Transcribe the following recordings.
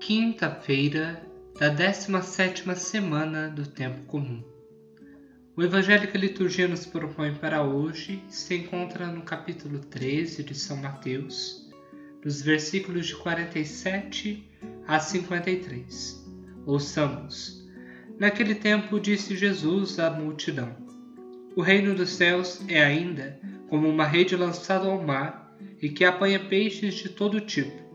Quinta-feira da 17 semana do Tempo Comum. O Evangelho que a liturgia nos propõe para hoje se encontra no capítulo 13 de São Mateus, dos versículos de 47 a 53. Ouçamos. Naquele tempo disse Jesus à multidão: O reino dos céus é ainda como uma rede lançada ao mar e que apanha peixes de todo tipo.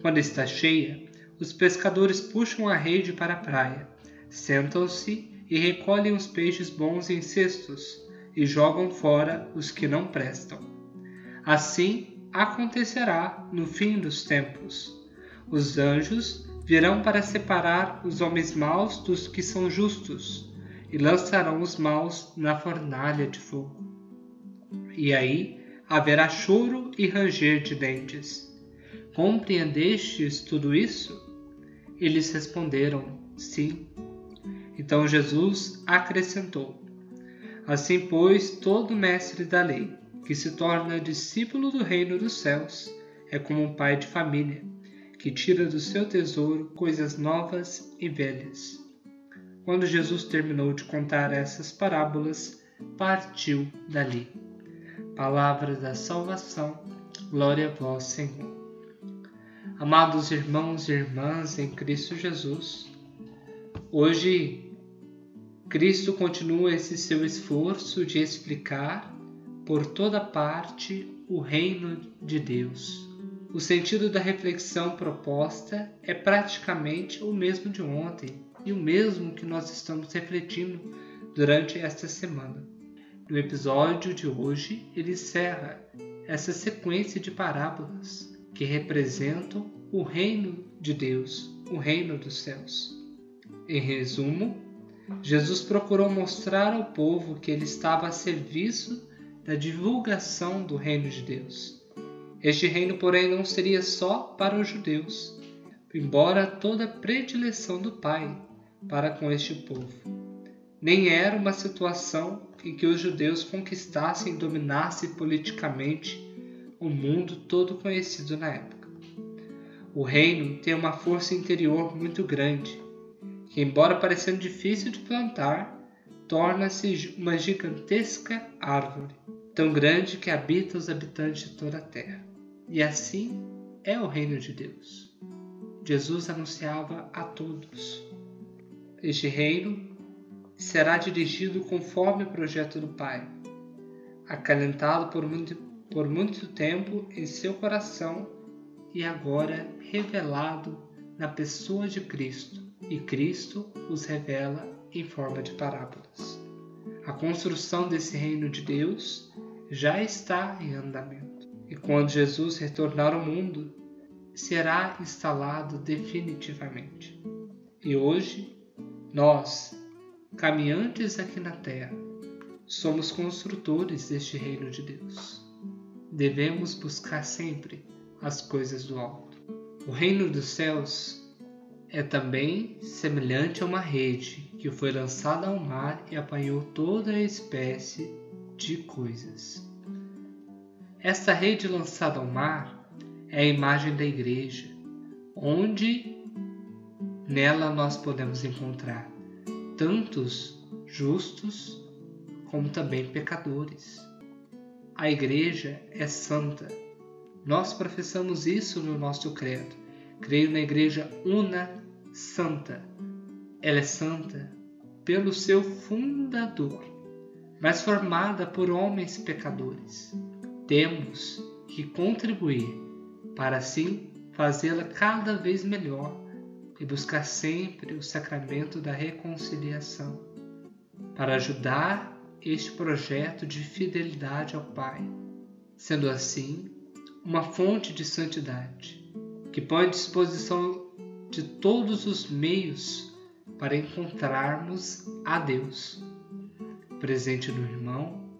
Quando está cheia, os pescadores puxam a rede para a praia, sentam-se e recolhem os peixes bons em cestos e jogam fora os que não prestam. Assim acontecerá no fim dos tempos. Os anjos virão para separar os homens maus dos que são justos e lançarão os maus na fornalha de fogo. E aí haverá choro e ranger de dentes. Compreendestes tudo isso? Eles responderam: Sim. Então Jesus acrescentou: Assim, pois, todo mestre da lei, que se torna discípulo do reino dos céus, é como um pai de família, que tira do seu tesouro coisas novas e velhas. Quando Jesus terminou de contar essas parábolas, partiu dali. Palavra da salvação, glória a vós, Senhor. Amados irmãos e irmãs em Cristo Jesus, hoje Cristo continua esse seu esforço de explicar por toda parte o reino de Deus. O sentido da reflexão proposta é praticamente o mesmo de ontem e o mesmo que nós estamos refletindo durante esta semana. No episódio de hoje, ele encerra essa sequência de parábolas que representam o reino de Deus, o reino dos céus. Em resumo, Jesus procurou mostrar ao povo que ele estava a serviço da divulgação do reino de Deus. Este reino, porém, não seria só para os judeus, embora toda predileção do Pai para com este povo. Nem era uma situação em que os judeus conquistassem e dominassem politicamente o mundo todo conhecido na época. O reino tem uma força interior muito grande, que, embora parecendo difícil de plantar, torna-se uma gigantesca árvore, tão grande que habita os habitantes de toda a terra. E assim é o reino de Deus. Jesus anunciava a todos. Este reino será dirigido conforme o projeto do Pai, acalentado por por muito tempo em seu coração e agora revelado na pessoa de Cristo, e Cristo os revela em forma de parábolas. A construção desse reino de Deus já está em andamento, e quando Jesus retornar ao mundo, será instalado definitivamente. E hoje, nós, caminhantes aqui na terra, somos construtores deste reino de Deus devemos buscar sempre as coisas do alto. O reino dos céus é também semelhante a uma rede que foi lançada ao mar e apanhou toda a espécie de coisas. Esta rede lançada ao mar é a imagem da igreja, onde nela nós podemos encontrar tantos justos como também pecadores. A Igreja é santa. Nós professamos isso no nosso credo. Creio na Igreja una, santa. Ela é santa pelo seu fundador, mas formada por homens pecadores. Temos que contribuir para assim fazê-la cada vez melhor e buscar sempre o sacramento da reconciliação para ajudar este projeto de fidelidade ao Pai, sendo assim uma fonte de santidade que põe à disposição de todos os meios para encontrarmos a Deus, presente no irmão,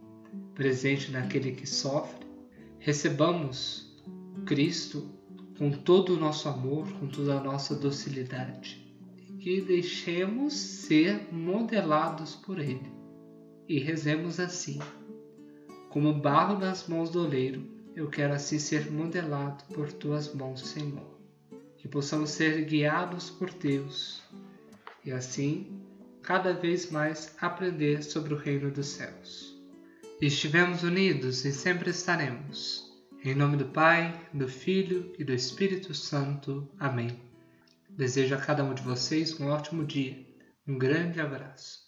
presente naquele que sofre. Recebamos Cristo com todo o nosso amor, com toda a nossa docilidade, e deixemos ser modelados por Ele e rezemos assim: Como barro nas mãos do oleiro, eu quero assim ser modelado por tuas mãos, Senhor. Que possamos ser guiados por Deus e assim cada vez mais aprender sobre o reino dos céus. Estivemos unidos e sempre estaremos. Em nome do Pai, do Filho e do Espírito Santo. Amém. Desejo a cada um de vocês um ótimo dia. Um grande abraço.